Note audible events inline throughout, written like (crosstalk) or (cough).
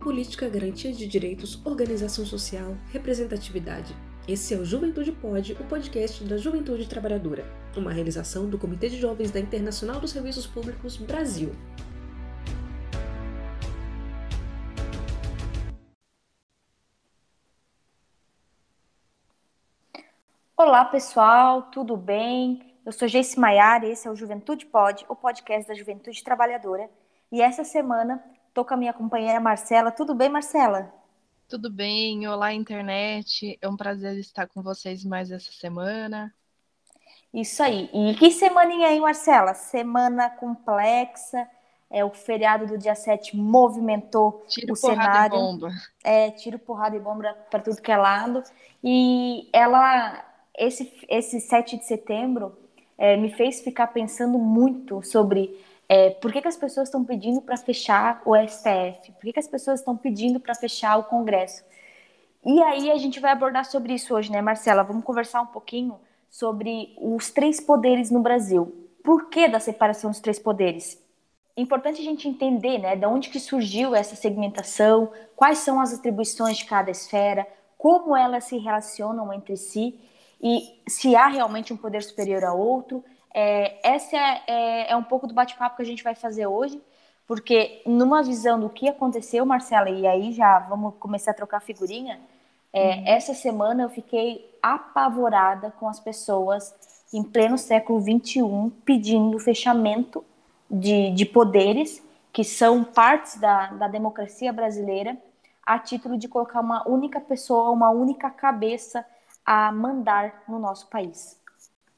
política, garantia de direitos, organização social, representatividade. Esse é o Juventude Pode, o podcast da Juventude Trabalhadora, uma realização do Comitê de Jovens da Internacional dos Serviços Públicos Brasil. Olá pessoal, tudo bem? Eu sou Geice Maiara e esse é o Juventude Pode, o podcast da Juventude Trabalhadora. E essa semana Estou com a minha companheira Marcela. Tudo bem, Marcela? Tudo bem. Olá, internet. É um prazer estar com vocês mais essa semana. Isso aí. E que semaninha aí, Marcela? Semana complexa. É, o feriado do dia 7 movimentou tiro, o cenário. E bomba. É, tiro, porrada e bomba para tudo que é lado. E ela, esse, esse 7 de setembro, é, me fez ficar pensando muito sobre é, por que, que as pessoas estão pedindo para fechar o STF? Por que, que as pessoas estão pedindo para fechar o Congresso? E aí a gente vai abordar sobre isso hoje, né, Marcela? Vamos conversar um pouquinho sobre os três poderes no Brasil. Por que da separação dos três poderes? Importante a gente entender, né, de onde que surgiu essa segmentação, quais são as atribuições de cada esfera, como elas se relacionam entre si e se há realmente um poder superior a outro é, essa é, é, é, um pouco do bate-papo que a gente vai fazer hoje, porque numa visão do que aconteceu, Marcela, e aí já vamos começar a trocar figurinha, é, uhum. essa semana eu fiquei apavorada com as pessoas em pleno século XXI pedindo fechamento de, de poderes que são partes da, da democracia brasileira a título de colocar uma única pessoa, uma única cabeça a mandar no nosso país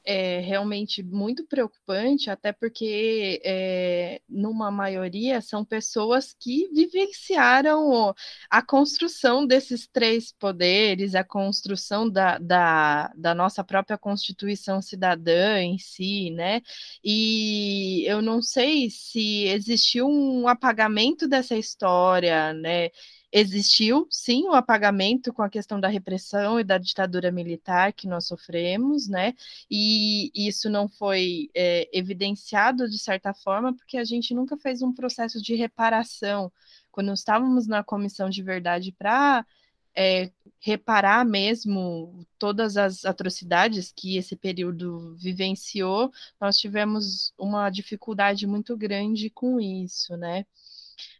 é realmente muito preocupante, até porque, é, numa maioria, são pessoas que vivenciaram a construção desses três poderes, a construção da, da, da nossa própria Constituição cidadã em si, né? E eu não sei se existiu um apagamento dessa história, né? Existiu, sim, o apagamento com a questão da repressão e da ditadura militar que nós sofremos, né? E isso não foi é, evidenciado de certa forma, porque a gente nunca fez um processo de reparação. Quando estávamos na comissão de verdade para é, reparar mesmo todas as atrocidades que esse período vivenciou, nós tivemos uma dificuldade muito grande com isso, né?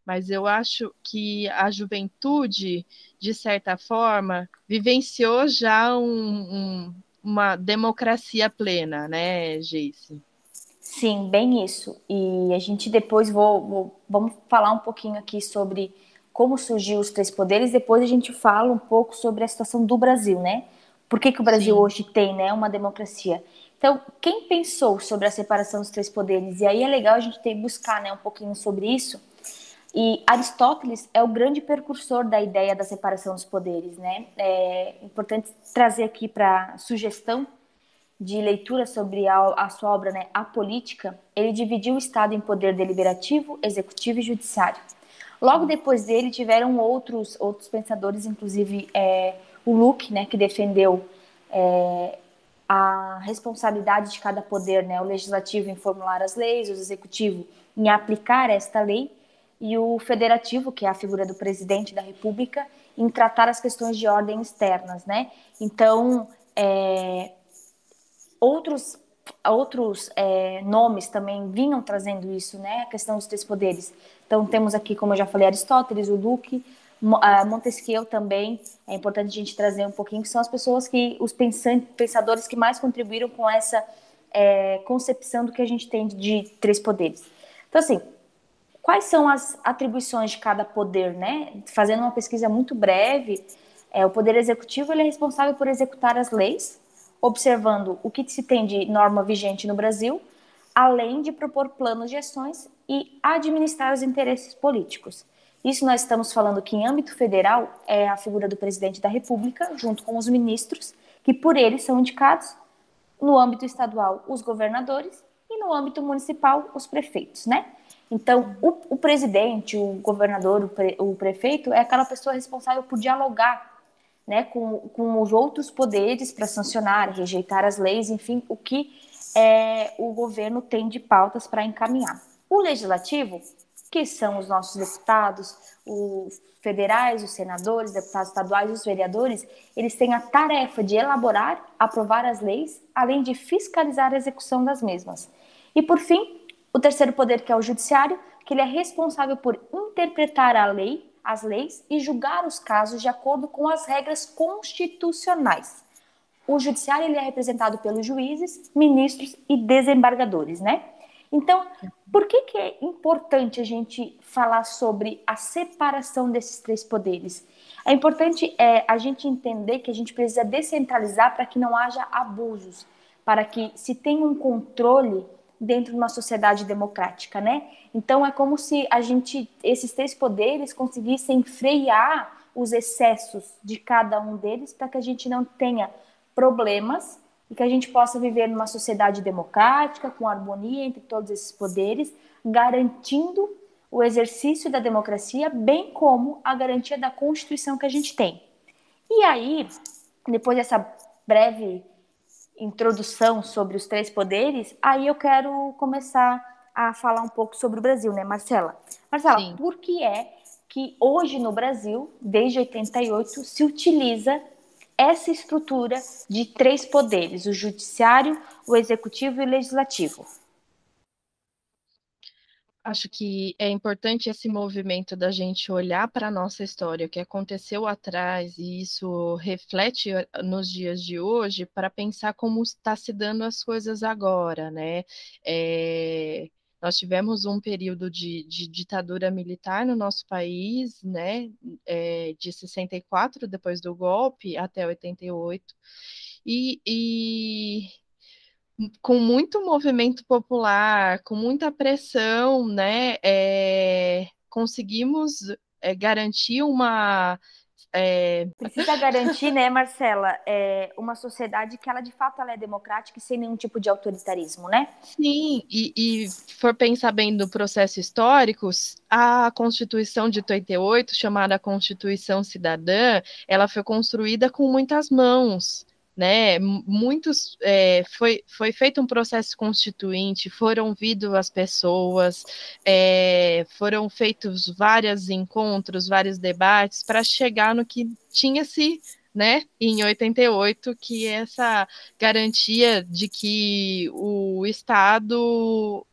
Mas eu acho que a juventude, de certa forma, vivenciou já um, um, uma democracia plena, né, Geice? Sim, bem isso. E a gente depois vou, vou, vamos falar um pouquinho aqui sobre como surgiu os três poderes. Depois a gente fala um pouco sobre a situação do Brasil, né? Por que, que o Brasil Sim. hoje tem, né, uma democracia? Então, quem pensou sobre a separação dos três poderes? E aí é legal a gente ter buscar, né, um pouquinho sobre isso e Aristóteles é o grande precursor da ideia da separação dos poderes, né? É importante trazer aqui para sugestão de leitura sobre a, a, sua obra, né, A Política. Ele dividiu o Estado em poder deliberativo, executivo e judiciário. Logo depois dele tiveram outros outros pensadores, inclusive é, o Luke, né, que defendeu é, a responsabilidade de cada poder, né, o legislativo em formular as leis, o executivo em aplicar esta lei e o federativo, que é a figura do presidente da República, em tratar as questões de ordem externas, né? Então, é, outros outros é, nomes também vinham trazendo isso, né? A questão dos três poderes. Então, temos aqui, como eu já falei, Aristóteles, o Luke, Montesquieu também. É importante a gente trazer um pouquinho, que são as pessoas que, os pensadores que mais contribuíram com essa é, concepção do que a gente tem de três poderes. Então, assim, quais são as atribuições de cada poder, né? Fazendo uma pesquisa muito breve, é, o poder executivo ele é responsável por executar as leis, observando o que se tem de norma vigente no Brasil, além de propor planos de ações e administrar os interesses políticos. Isso nós estamos falando que em âmbito federal é a figura do presidente da República, junto com os ministros, que por ele são indicados, no âmbito estadual os governadores e no âmbito municipal os prefeitos, né? Então, o, o presidente, o governador, o, pre, o, prefeito é aquela pessoa responsável por dialogar né, com, com os outros poderes para sancionar, rejeitar as leis, enfim, o que é, o governo tem de pautas para encaminhar. O legislativo que são os nossos deputados, os federais, os senadores, deputados estaduais, os vereadores, eles têm a tarefa de elaborar, aprovar as leis, além de fiscalizar a execução das mesmas. E por fim, o terceiro poder, que é o judiciário, que ele é responsável por interpretar a lei, as leis e julgar os casos de acordo com as regras constitucionais. O judiciário ele é representado pelos juízes, ministros e desembargadores, né? Então, por que, que é importante a gente falar sobre a separação desses três poderes? É importante é, a gente entender que a gente precisa descentralizar para que não haja abusos, para que se tenha um controle dentro de uma sociedade democrática, né? Então é como se a gente, esses três poderes conseguissem frear os excessos de cada um deles para que a gente não tenha problemas e que a gente possa viver numa sociedade democrática, com harmonia entre todos esses poderes, garantindo o exercício da democracia, bem como a garantia da Constituição que a gente tem. E aí, depois dessa breve introdução sobre os três poderes, aí eu quero começar a falar um pouco sobre o Brasil, né, Marcela? Marcela, Sim. por que é que hoje no Brasil, desde 88, se utiliza essa estrutura de três poderes: o judiciário, o executivo e o legislativo. Acho que é importante esse movimento da gente olhar para a nossa história, o que aconteceu atrás, e isso reflete eh, nos dias de hoje, para pensar como está se dando as coisas agora, né? É nós tivemos um período de, de ditadura militar no nosso país, né, é, de 64, depois do golpe, até 88, e, e com muito movimento popular, com muita pressão, né, é, conseguimos é, garantir uma é... Precisa garantir, né, Marcela, é uma sociedade que ela de fato ela é democrática e sem nenhum tipo de autoritarismo, né? Sim, e, e for pensar bem no processo histórico, a Constituição de 88, chamada Constituição Cidadã, ela foi construída com muitas mãos né? Muitos é, foi, foi feito um processo constituinte, foram ouvidas as pessoas, é, foram feitos vários encontros, vários debates para chegar no que tinha se né, em 88, que é essa garantia de que o Estado,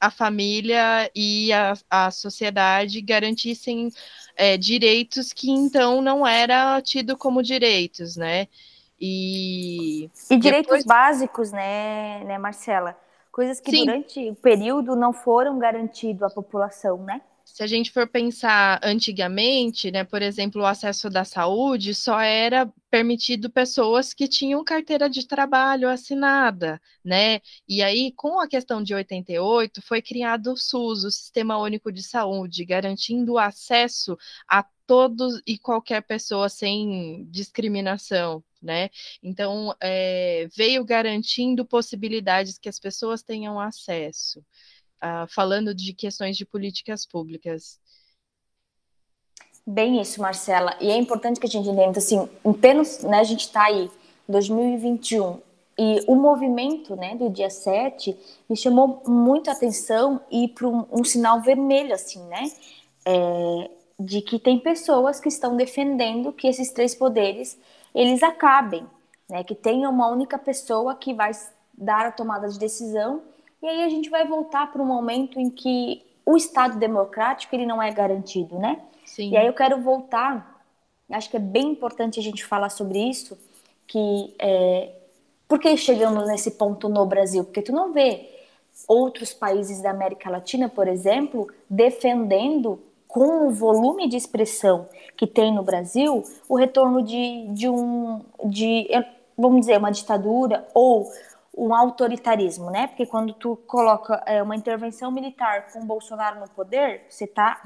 a família e a, a sociedade garantissem é, direitos que então não era tido como direitos, né? E, e direitos básicos, né, né, Marcela? Coisas que Sim. durante o período não foram garantidos à população, né? Se a gente for pensar antigamente, né, por exemplo, o acesso da saúde só era permitido pessoas que tinham carteira de trabalho assinada, né? E aí, com a questão de 88, foi criado o SUS, o Sistema Único de Saúde, garantindo o acesso a todos e qualquer pessoa sem discriminação, né? Então, é, veio garantindo possibilidades que as pessoas tenham acesso, uh, falando de questões de políticas públicas. Bem isso, Marcela. E é importante que a gente entenda, assim, em termos, né, a gente está aí, 2021, e o movimento né, do dia 7 me chamou muito a atenção e para um, um, sinal vermelho, assim, né? É, de que tem pessoas que estão defendendo que esses três poderes eles acabem, né? Que tenha uma única pessoa que vai dar a tomada de decisão e aí a gente vai voltar para um momento em que o Estado democrático ele não é garantido, né? Sim. E aí eu quero voltar, acho que é bem importante a gente falar sobre isso, que é, por que chegamos nesse ponto no Brasil? Porque tu não vê outros países da América Latina, por exemplo, defendendo com o volume de expressão que tem no Brasil, o retorno de, de um, de, vamos dizer, uma ditadura ou um autoritarismo, né? Porque quando tu coloca é, uma intervenção militar com Bolsonaro no poder, você está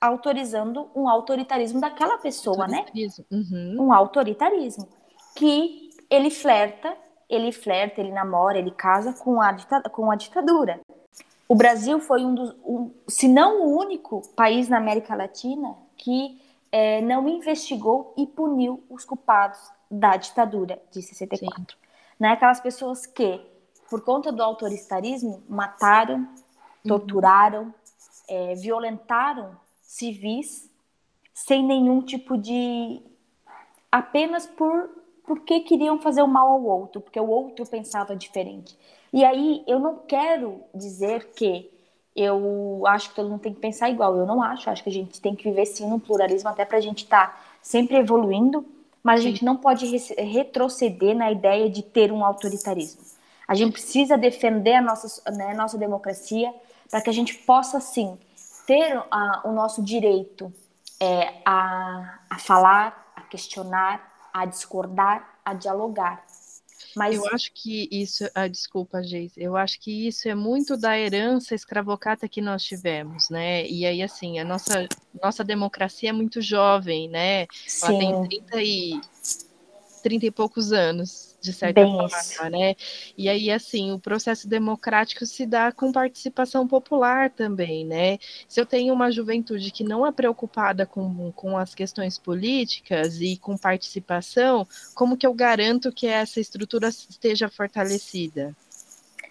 autorizando um autoritarismo daquela pessoa, né? Uhum. Um autoritarismo que ele flerta, ele flerta, ele namora, ele casa com a, com a ditadura. O Brasil foi um dos, um, se não o único país na América Latina que é, não investigou e puniu os culpados da ditadura de 64. Sim. Né? Aquelas pessoas que, por conta do autoritarismo, mataram, uhum. torturaram, é, violentaram civis sem nenhum tipo de. apenas por porque queriam fazer o mal ao outro, porque o outro pensava diferente. E aí eu não quero dizer que eu acho que todo mundo tem que pensar igual. Eu não acho, acho que a gente tem que viver sim no pluralismo, até para a gente estar tá sempre evoluindo, mas a gente não pode retroceder na ideia de ter um autoritarismo. A gente precisa defender a nossa, né, nossa democracia para que a gente possa, sim, ter a, o nosso direito é, a, a falar, a questionar, a discordar, a dialogar. Mas... Eu acho que isso, ah, desculpa, Geise, eu acho que isso é muito da herança escravocata que nós tivemos, né? E aí, assim, a nossa, nossa democracia é muito jovem, né? Sim. Ela tem 30 e, 30 e poucos anos de certa Bem forma, isso. né? E aí, assim, o processo democrático se dá com participação popular também, né? Se eu tenho uma juventude que não é preocupada com, com as questões políticas e com participação, como que eu garanto que essa estrutura esteja fortalecida?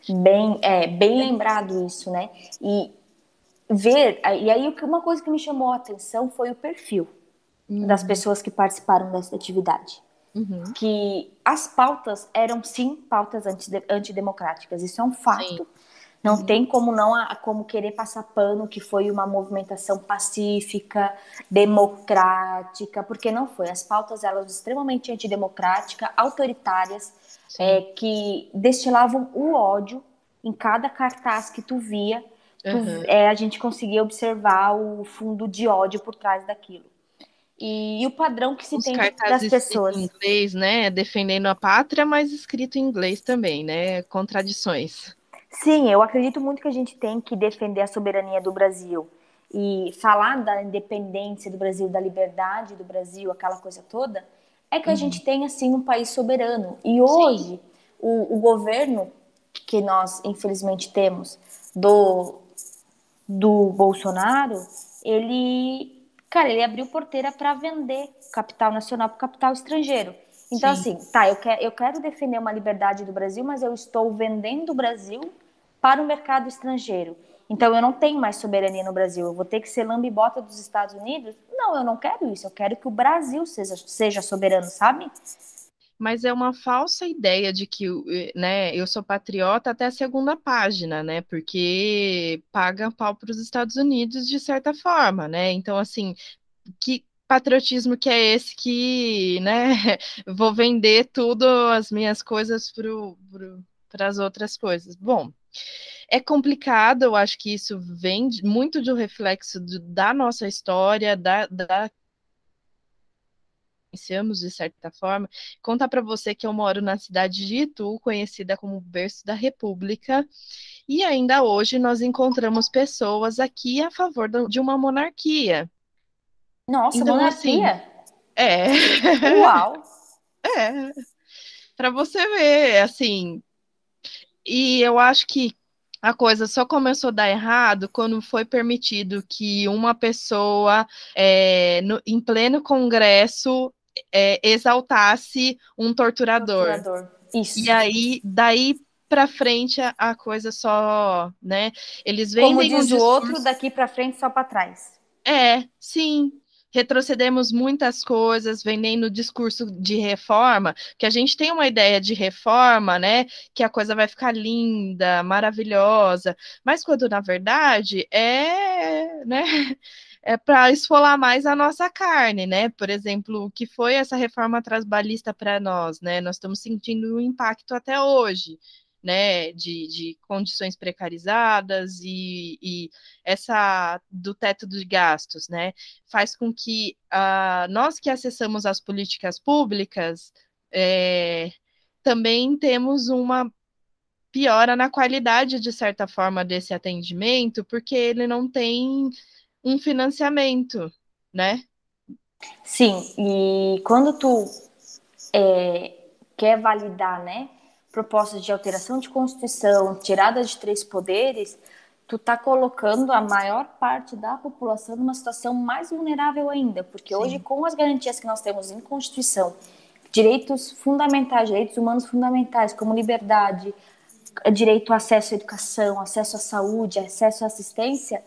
Bem, é, bem lembrado isso, né? E ver, e aí uma coisa que me chamou a atenção foi o perfil das pessoas que participaram dessa atividade uhum. que as pautas eram sim pautas antidemocráticas. Isso é um fato. Sim. Não uhum. tem como não como querer passar pano que foi uma movimentação pacífica, democrática, porque não foi. As pautas eram extremamente antidemocráticas, autoritárias, é, que destilavam o ódio em cada cartaz que tu via. Tu, uhum. é, a gente conseguia observar o fundo de ódio por trás daquilo e, e o padrão que se Os tem das pessoas. Em inglês, né? Defendendo a pátria, mas escrito em inglês também, né? Contradições. Sim, eu acredito muito que a gente tem que defender a soberania do Brasil e falar da independência do Brasil, da liberdade do Brasil, aquela coisa toda, é que a gente uhum. tem assim um país soberano. E hoje o, o, governo que nós infelizmente temos do do Bolsonaro, ele cara, ele abriu porteira para vender capital nacional para capital estrangeiro. Então, Sim. assim, tá, eu, quer, eu quero defender uma liberdade do Brasil, mas eu estou vendendo o Brasil para o mercado estrangeiro. Então, eu não tenho mais soberania no Brasil. Eu vou ter que ser lambibota dos Estados Unidos? Não, eu não quero isso. Eu quero que o Brasil seja, seja soberano, sabe? Mas é uma falsa ideia de que né, eu sou patriota até a segunda página, né? Porque paga pau para os Estados Unidos de certa forma, né? Então, assim, que patriotismo que é esse que, né, (laughs) vou vender tudo as minhas coisas para as outras coisas? Bom, é complicado, eu acho que isso vem muito de um reflexo da nossa história, da, da influenciamos de certa forma. Contar para você que eu moro na cidade de Itu, conhecida como berço da República, e ainda hoje nós encontramos pessoas aqui a favor de uma monarquia. Nossa, então, monarquia? Assim, é. Uau! (laughs) É. Para você ver, assim. E eu acho que a coisa só começou a dar errado quando foi permitido que uma pessoa, é, no, em pleno congresso, é, exaltasse um torturador. torturador. Isso. E aí, daí para frente a, a, coisa só, né? Eles vendem Como diz um o outro, daqui para frente só para trás. É, sim. Retrocedemos muitas coisas, vendendo discurso de reforma, que a gente tem uma ideia de reforma, né? Que a coisa vai ficar linda, maravilhosa, mas quando na verdade é, né? É para esfolar mais a nossa carne, né? Por exemplo, o que foi essa reforma trabalhista para nós, né? Nós estamos sentindo o impacto até hoje, né? De, de condições precarizadas e, e, essa do teto de gastos, né? Faz com que uh, nós que acessamos as políticas públicas é, também temos uma piora na qualidade, de certa forma, desse atendimento, porque ele não tem um financiamento, né? Sim, e quando tu é, quer validar, né, propostas de alteração de Constituição, tirada de três poderes, tu tá colocando a maior parte da população numa situação mais vulnerável ainda, porque Sim. hoje com as garantias que nós temos em Constituição, direitos fundamentais, direitos humanos fundamentais, como liberdade, direito ao acesso à educação, acesso à saúde, acesso à assistência,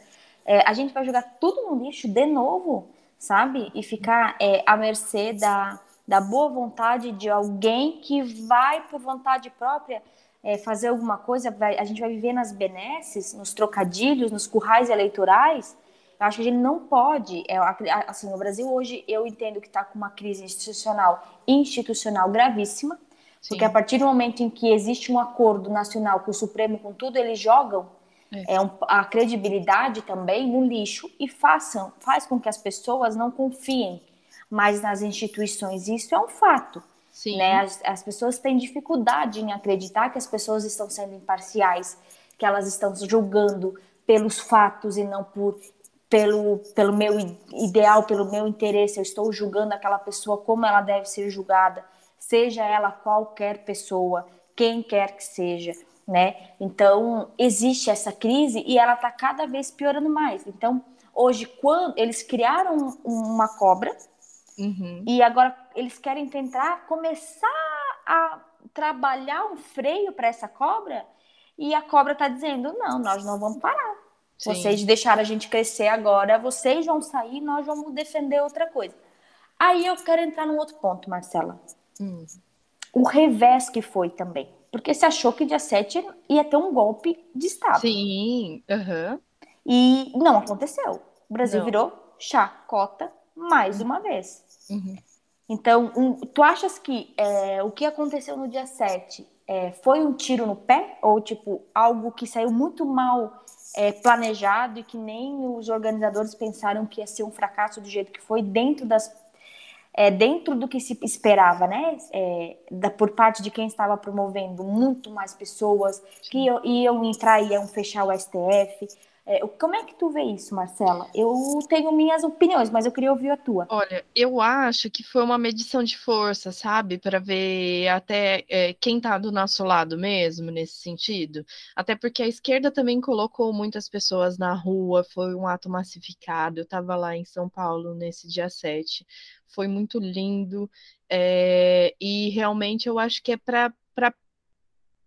é, a gente vai jogar tudo no lixo de novo, sabe? E ficar é, à mercê da, da boa vontade de alguém que vai por vontade própria é, fazer alguma coisa, vai, a gente vai viver nas benesses, nos trocadilhos, nos currais eleitorais. Eu acho que a gente não pode, é, assim, o Brasil hoje eu entendo que está com uma crise institucional, institucional gravíssima, Sim. porque a partir do momento em que existe um acordo nacional com o Supremo, com tudo, eles jogam é. é um, a credibilidade também no lixo e façam, faz com que as pessoas não confiem mais nas instituições. Isso é um fato. Sim. Né? As, as pessoas têm dificuldade em acreditar que as pessoas estão sendo imparciais, que elas estão julgando pelos fatos e não por pelo, pelo meu ideal, pelo meu interesse. Eu estou julgando aquela pessoa como ela deve ser julgada, seja ela qualquer pessoa, quem quer que seja né? Então, existe essa crise e ela está cada vez piorando mais. Então, hoje, quando eles criaram uma cobra uhum. e agora eles querem tentar começar a trabalhar um freio para essa cobra e a cobra está dizendo, não, nós não vamos parar. Sim. Vocês deixaram a gente crescer agora, vocês vão sair, nós vamos defender outra coisa. Aí eu quero entrar num outro ponto, Marcela. Hum. O revés que foi também porque se achou que dia 7 ia ter um golpe de Estado. Sim, uhum. E não aconteceu. O Brasil não. virou chacota mais uma vez. Uhum. Então, um, tu achas que é, o que aconteceu no dia 7 é, foi um tiro no pé? Ou, tipo, algo que saiu muito mal é, planejado e que nem os organizadores pensaram que ia ser um fracasso do jeito que foi dentro das é, dentro do que se esperava, né, é, da, por parte de quem estava promovendo, muito mais pessoas que iam, iam entrar e iam fechar o STF. É, como é que tu vê isso, Marcela? Eu tenho minhas opiniões, mas eu queria ouvir a tua. Olha, eu acho que foi uma medição de força, sabe, para ver até é, quem está do nosso lado mesmo nesse sentido. Até porque a esquerda também colocou muitas pessoas na rua, foi um ato massificado. Eu estava lá em São Paulo nesse dia 7 foi muito lindo. É, e realmente eu acho que é para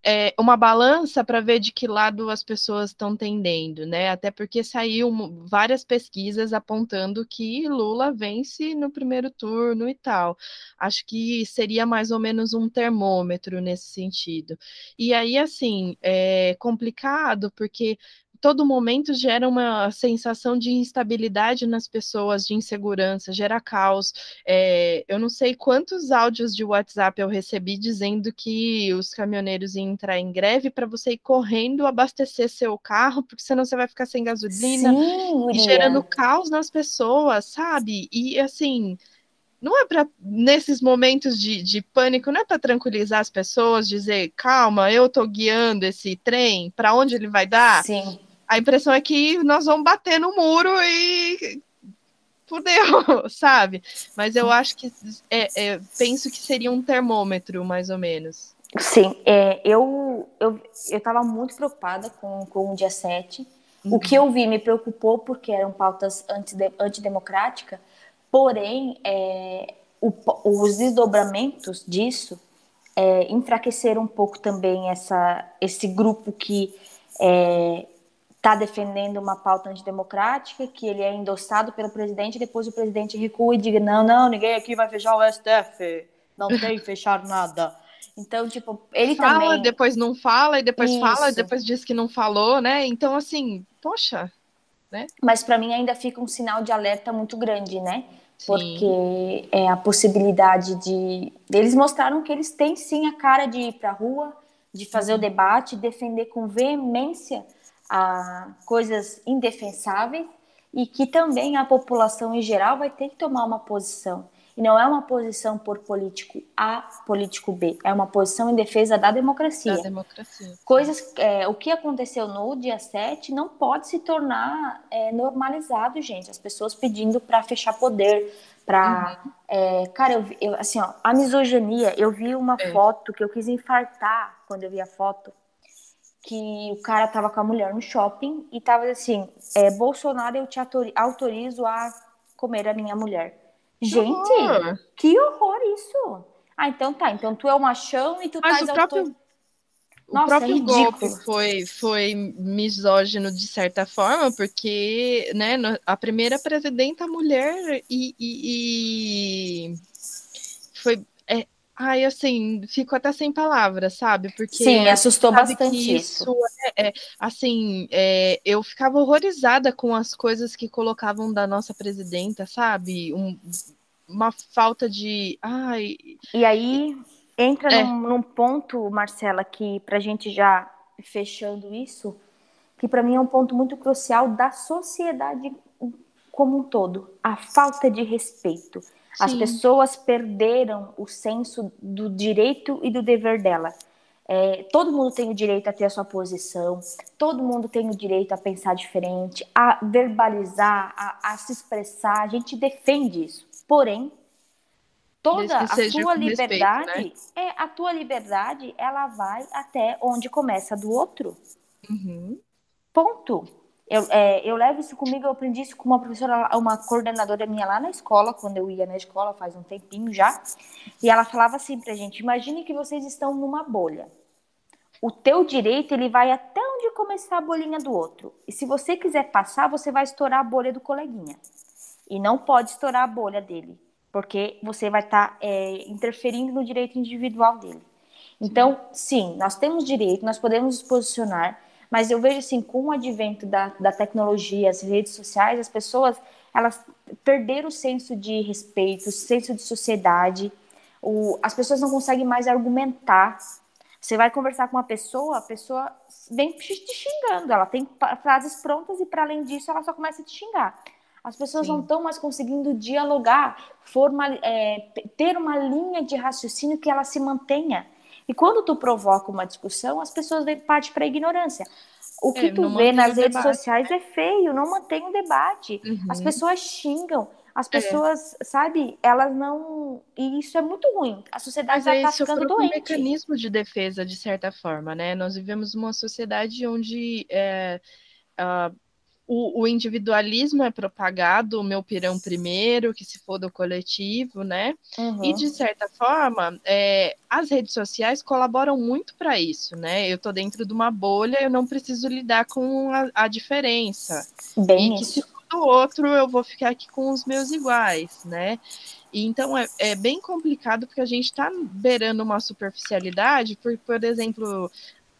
é, uma balança para ver de que lado as pessoas estão tendendo, né? Até porque saiu várias pesquisas apontando que Lula vence no primeiro turno e tal. Acho que seria mais ou menos um termômetro nesse sentido. E aí, assim, é complicado porque todo momento gera uma sensação de instabilidade nas pessoas, de insegurança, gera caos. É, eu não sei quantos áudios de WhatsApp eu recebi dizendo que os caminhoneiros iam entrar em greve para você ir correndo abastecer seu carro, porque senão você vai ficar sem gasolina, Sim, e gerando caos nas pessoas, sabe? E assim não é para nesses momentos de, de pânico, não é para tranquilizar as pessoas, dizer calma, eu estou guiando esse trem, para onde ele vai dar? Sim. A impressão é que nós vamos bater no muro e fudeu, (laughs) sabe? Mas eu acho que é, é, penso que seria um termômetro, mais ou menos. Sim, é, eu, eu, eu tava muito preocupada com, com o dia 7. Uhum. O que eu vi me preocupou porque eram pautas antidemocráticas, porém, é, o, os desdobramentos disso é, enfraqueceram um pouco também essa, esse grupo que é, está defendendo uma pauta antidemocrática, que ele é endossado pelo presidente, e depois o presidente recua e diga: não, não, ninguém aqui vai fechar o STF, não tem fechar nada. Então, tipo, ele fala, também... depois não fala, e depois Isso. fala, e depois diz que não falou, né? Então, assim, poxa, né? Mas para mim ainda fica um sinal de alerta muito grande, né? Sim. Porque é a possibilidade de. Eles mostraram que eles têm sim a cara de ir para a rua, de fazer uhum. o debate, defender com veemência a coisas indefensáveis e que também a população em geral vai ter que tomar uma posição. E não é uma posição por político A, político B, é uma posição em defesa da democracia. Da democracia. Coisas, é, o que aconteceu no dia 7 não pode se tornar é, normalizado, gente. As pessoas pedindo para fechar poder, para. Uhum. É, cara, eu, eu, assim, ó, a misoginia, eu vi uma é. foto que eu quis infartar quando eu vi a foto que o cara tava com a mulher no shopping e tava assim, é, Bolsonaro, eu te autorizo a comer a minha mulher. Gente, horror. que horror isso! Ah, então tá, então tu é o machão e tu Mas o próprio... O próprio é golpe foi, foi misógino de certa forma, porque né, a primeira presidenta mulher e, e, e foi. Ai, assim, fico até sem palavras, sabe? Porque Sim, assustou bastante isso. isso é, é, assim, é, eu ficava horrorizada com as coisas que colocavam da nossa presidenta, sabe? Um, uma falta de. Ai. E aí entra é. num, num, ponto, Marcela, que para a gente já fechando isso, que para mim é um ponto muito crucial da sociedade como um todo, a falta de respeito. Sim. As pessoas perderam o senso do direito e do dever dela. É, todo mundo tem o direito a ter a sua posição, todo mundo tem o direito a pensar diferente, a verbalizar, a, a se expressar. A gente defende isso. Porém, toda a tua liberdade respeito, né? é a tua liberdade, ela vai até onde começa do outro. Uhum. Ponto. Eu, é, eu levo isso comigo, eu aprendi isso com uma professora, uma coordenadora minha lá na escola, quando eu ia na escola, faz um tempinho já, e ela falava assim pra gente, imagine que vocês estão numa bolha. O teu direito, ele vai até onde começar a bolinha do outro. E se você quiser passar, você vai estourar a bolha do coleguinha. E não pode estourar a bolha dele porque você vai estar tá, é, interferindo no direito individual dele. Então, sim, nós temos direito, nós podemos nos posicionar, mas eu vejo assim, com o advento da, da tecnologia, as redes sociais, as pessoas, elas perderam o senso de respeito, o senso de sociedade, o, as pessoas não conseguem mais argumentar. Você vai conversar com uma pessoa, a pessoa vem te xingando, ela tem frases prontas e para além disso ela só começa a te xingar. As pessoas Sim. não estão mais conseguindo dialogar, é, ter uma linha de raciocínio que ela se mantenha. E quando tu provoca uma discussão, as pessoas partem para a ignorância. O que é, tu vê nas redes debate, sociais né? é feio, não mantém o debate. Uhum. As pessoas xingam, as é. pessoas, é. sabe, elas não. E isso é muito ruim. A sociedade está é ficando doente. um mecanismo de defesa, de certa forma, né? Nós vivemos uma sociedade onde. É, uh, o, o, individualismo é propagado, o meu pirão primeiro, que se for do coletivo, né? Uhum. E, de certa forma, é, as redes sociais colaboram muito para isso, né? Eu estou dentro de uma bolha, eu não preciso lidar com a, a diferença. Bem e que se for do outro, eu vou ficar aqui com os meus iguais, né? E, então, é, é bem complicado, porque a gente está beirando uma superficialidade, por, por exemplo,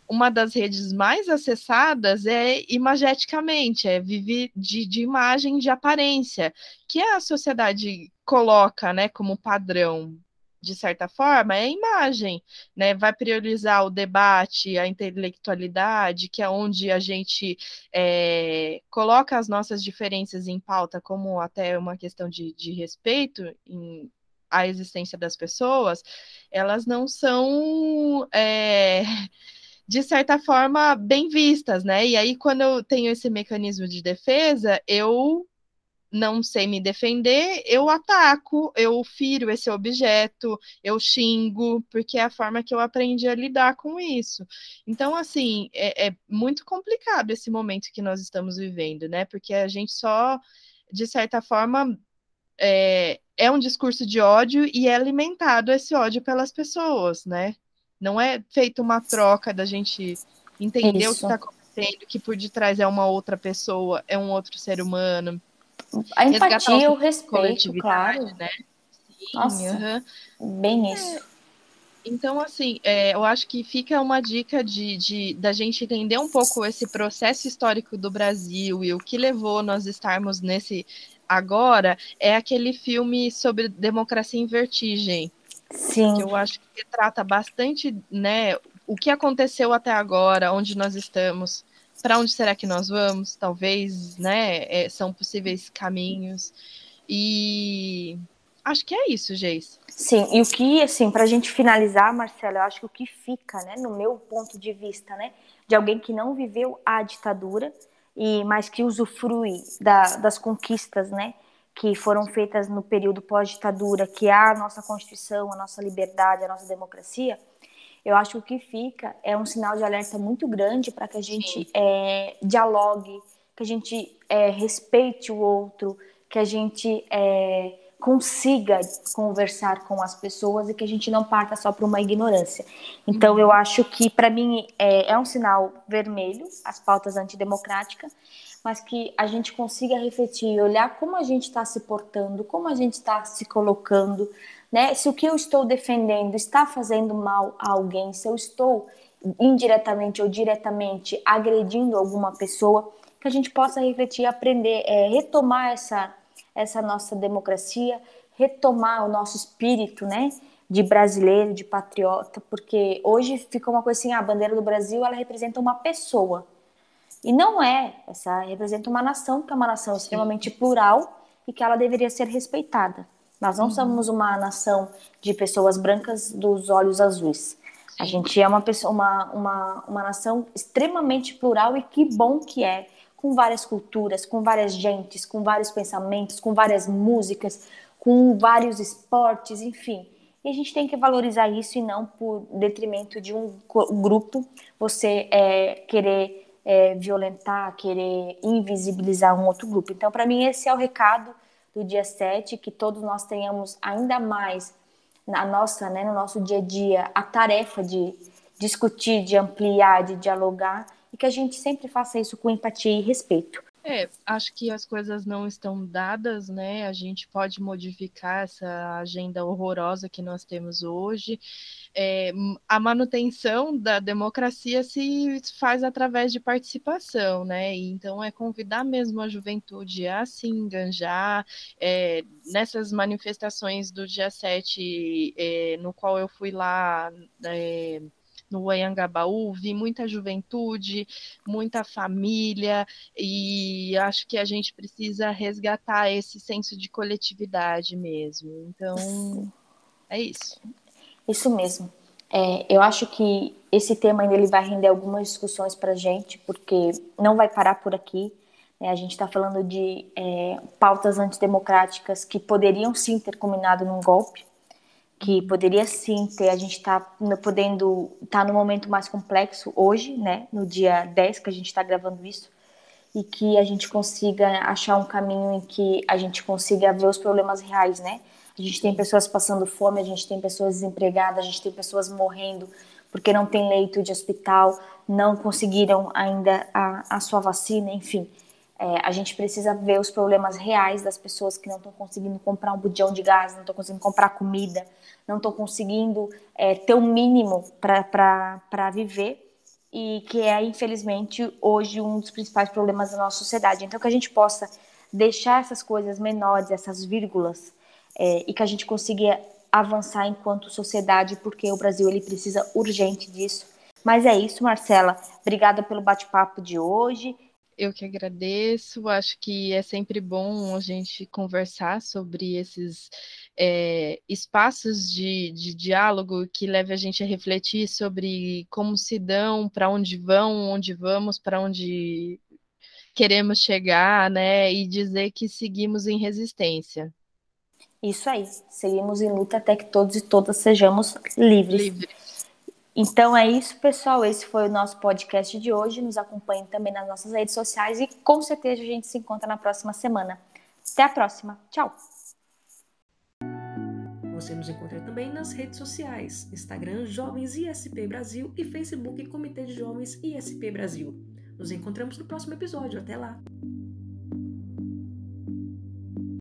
uma das redes mais acessadas é imageticamente, é viver de, de imagem de aparência, que a sociedade coloca né, como padrão, de certa forma, é a imagem, né? Vai priorizar o debate, a intelectualidade, que é onde a gente é, coloca as nossas diferenças em pauta como até uma questão de, de respeito em, à existência das pessoas, elas não são. É, de certa forma, bem vistas, né? E aí, quando eu tenho esse mecanismo de defesa, eu não sei me defender, eu ataco, eu firo esse objeto, eu xingo, porque é a forma que eu aprendi a lidar com isso. Então, assim, é, é muito complicado esse momento que nós estamos vivendo, né? Porque a gente só, de certa forma, é, é um discurso de ódio e é alimentado esse ódio pelas pessoas, né? Não é feita uma troca da gente entender Isso. o que está acontecendo, que por detrás é uma outra pessoa, é um outro ser humano. A empatia, o respeito, claro. Né? Sim, Nossa, uhum. bem isso. É, então, assim, é, eu acho que fica uma dica de, de da gente entender um pouco esse processo histórico do Brasil e o que levou nós estarmos nesse agora é aquele filme sobre democracia em vertigem. Sim. Que eu acho que trata bastante, né, o que aconteceu até agora, onde nós estamos, para onde será que nós vamos, talvez, né, é, são possíveis caminhos. E acho que é isso, Geis. Sim, e o que, assim, para a gente finalizar, Marcelo, eu acho que o que fica, né, no meu ponto de vista, né, de alguém que não viveu a ditadura, e mas que usufrui da, das conquistas, né, que foram feitas no período pós-ditadura, que é a nossa Constituição, a nossa liberdade, a nossa democracia, eu acho que o que fica é um sinal de alerta muito grande para que a gente é, dialogue, que a gente é, respeite o outro, que a gente é, consiga conversar com as pessoas e que a gente não parta só para uma ignorância. Então, eu acho que, para mim, é, é, um sinal vermelho as pautas antidemocráticas, mas que a gente consiga refletir e olhar como a gente está se portando, como a gente está se colocando, né? Se o que eu estou defendendo está fazendo mal a alguém, se eu estou indiretamente ou diretamente agredindo alguma pessoa, que a gente possa refletir, aprender, é, retomar essa essa nossa democracia, retomar o nosso espírito, né, de brasileiro, de patriota, porque hoje fica uma coisa assim, a bandeira do Brasil, ela representa uma pessoa. E não é, essa representa uma nação, que é uma nação Sim. extremamente plural e que ela deveria ser respeitada. Nós não uhum. somos uma nação de pessoas brancas dos olhos azuis. A gente é uma, pessoa, uma, uma, uma nação extremamente plural e que bom que é com várias culturas, com várias gentes, com vários pensamentos, com várias músicas, com vários esportes, enfim. E a gente tem que valorizar isso e não por detrimento de um grupo você é, querer é, violentar, querer invisibilizar um outro grupo. Então, para mim, esse é o recado do dia 7, que todos nós tenhamos ainda mais na nossa, né, no nosso dia a dia a tarefa de discutir, de ampliar, de dialogar e que a gente sempre faça isso com empatia e respeito. É, acho que as coisas não estão dadas, né? A gente pode modificar essa agenda horrorosa que nós temos hoje. É, a manutenção da democracia se faz através de participação, né? Então é convidar mesmo a juventude a se enganjar é, nessas manifestações do dia 7, é, no qual eu fui lá é, no Anhangabaú, vi muita juventude, muita família, e acho que a gente precisa resgatar esse senso de coletividade mesmo. Então, é isso. Isso mesmo. É, eu acho que esse tema ainda ele vai render algumas discussões para a gente, porque não vai parar por aqui. Né? A gente está falando de é, pautas antidemocráticas que poderiam sim ter culminado num golpe, que poderia sim ter, a gente está podendo estar tá no momento mais complexo hoje, né, no dia 10 que a gente está gravando isso, e que a gente consiga achar um caminho em que a gente consiga ver os problemas reais, né? A gente tem pessoas passando fome, a gente tem pessoas desempregadas, a gente tem pessoas morrendo porque não tem leito de hospital, não conseguiram ainda a, a sua vacina, enfim. É, a gente precisa ver os problemas reais das pessoas que não estão conseguindo comprar um budão de gás, não estão conseguindo comprar comida, não estão conseguindo é, ter o um mínimo para viver e que é, infelizmente, hoje um dos principais problemas da nossa sociedade. Então, que a gente possa deixar essas coisas menores, essas vírgulas, é, e que a gente consiga avançar enquanto sociedade, porque o Brasil ele precisa urgente disso. Mas é isso, Marcela. Obrigada pelo bate-papo de hoje. Eu que agradeço. Acho que é sempre bom a gente conversar sobre esses é, espaços de, de diálogo que leve a gente a refletir sobre como se dão, para onde vão, onde vamos, para onde queremos chegar, né? E dizer que seguimos em resistência. Isso aí, seguimos em luta até que todos e todas sejamos livres. livres. Então é isso, pessoal. Esse foi o nosso podcast de hoje. Nos acompanhe também nas nossas redes sociais e com certeza a gente se encontra na próxima semana. Até a próxima. Tchau. Você nos encontra também nas redes sociais: Instagram Jovens ISP Brasil e Facebook Comitê de Jovens ISP Brasil. Nos encontramos no próximo episódio. Até lá!